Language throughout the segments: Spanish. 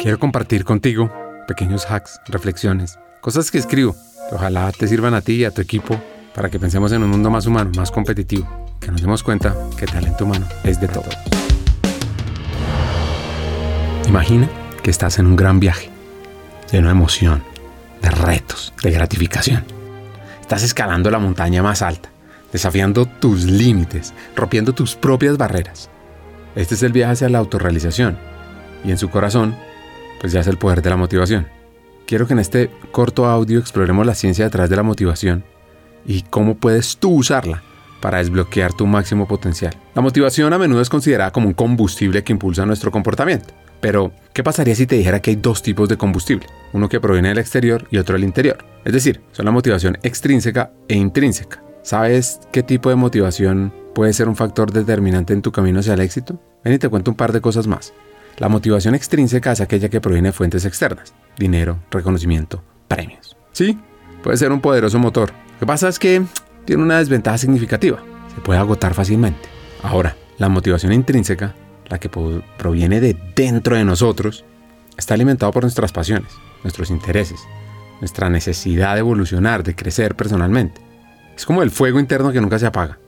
Quiero compartir contigo pequeños hacks, reflexiones, cosas que escribo que ojalá te sirvan a ti y a tu equipo para que pensemos en un mundo más humano, más competitivo, que nos demos cuenta que el talento humano es de todo. Imagina que estás en un gran viaje, lleno de emoción, de retos, de gratificación. Estás escalando la montaña más alta, desafiando tus límites, rompiendo tus propias barreras. Este es el viaje hacia la autorrealización y en su corazón, pues ya es el poder de la motivación. Quiero que en este corto audio exploremos la ciencia detrás de la motivación y cómo puedes tú usarla para desbloquear tu máximo potencial. La motivación a menudo es considerada como un combustible que impulsa nuestro comportamiento. Pero, ¿qué pasaría si te dijera que hay dos tipos de combustible? Uno que proviene del exterior y otro del interior. Es decir, son la motivación extrínseca e intrínseca. ¿Sabes qué tipo de motivación puede ser un factor determinante en tu camino hacia el éxito? Ven y te cuento un par de cosas más. La motivación extrínseca es aquella que proviene de fuentes externas, dinero, reconocimiento, premios. Sí, puede ser un poderoso motor. Lo que pasa es que tiene una desventaja significativa, se puede agotar fácilmente. Ahora, la motivación intrínseca, la que proviene de dentro de nosotros, está alimentada por nuestras pasiones, nuestros intereses, nuestra necesidad de evolucionar, de crecer personalmente. Es como el fuego interno que nunca se apaga.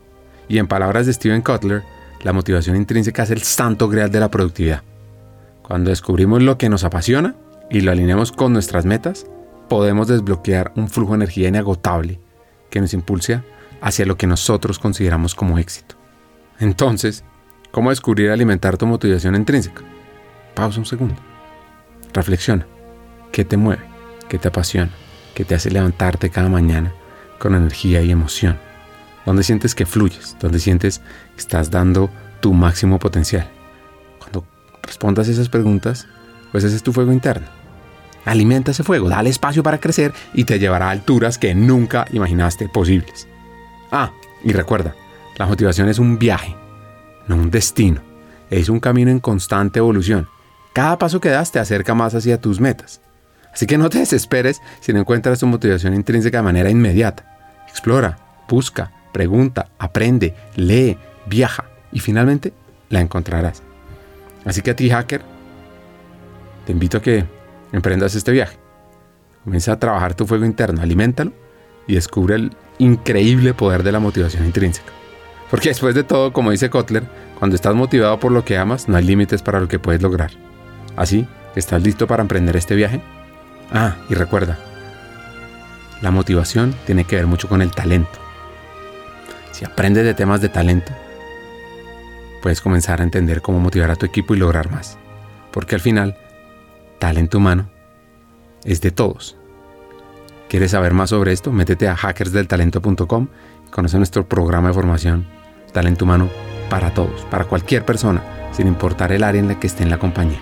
Y en palabras de Steven Kotler, la motivación intrínseca es el santo grial de la productividad. Cuando descubrimos lo que nos apasiona y lo alineamos con nuestras metas, podemos desbloquear un flujo de energía inagotable que nos impulsa hacia lo que nosotros consideramos como éxito. Entonces, ¿cómo descubrir y alimentar tu motivación intrínseca? Pausa un segundo. Reflexiona. ¿Qué te mueve? ¿Qué te apasiona? ¿Qué te hace levantarte cada mañana con energía y emoción? ¿Dónde sientes que fluyes? ¿Dónde sientes que estás dando tu máximo potencial? Respondas esas preguntas, pues ese es tu fuego interno. Alimenta ese fuego, dale espacio para crecer y te llevará a alturas que nunca imaginaste posibles. Ah, y recuerda, la motivación es un viaje, no un destino. Es un camino en constante evolución. Cada paso que das te acerca más hacia tus metas. Así que no te desesperes si no encuentras tu motivación intrínseca de manera inmediata. Explora, busca, pregunta, aprende, lee, viaja y finalmente la encontrarás. Así que a ti, hacker, te invito a que emprendas este viaje. Comienza a trabajar tu fuego interno, aliméntalo y descubre el increíble poder de la motivación intrínseca. Porque después de todo, como dice Kotler, cuando estás motivado por lo que amas, no hay límites para lo que puedes lograr. Así, ¿estás listo para emprender este viaje? Ah, y recuerda, la motivación tiene que ver mucho con el talento. Si aprendes de temas de talento, puedes comenzar a entender cómo motivar a tu equipo y lograr más. Porque al final, talento humano es de todos. ¿Quieres saber más sobre esto? Métete a hackersdeltalento.com y conoce nuestro programa de formación Talento Humano para todos, para cualquier persona, sin importar el área en la que esté en la compañía.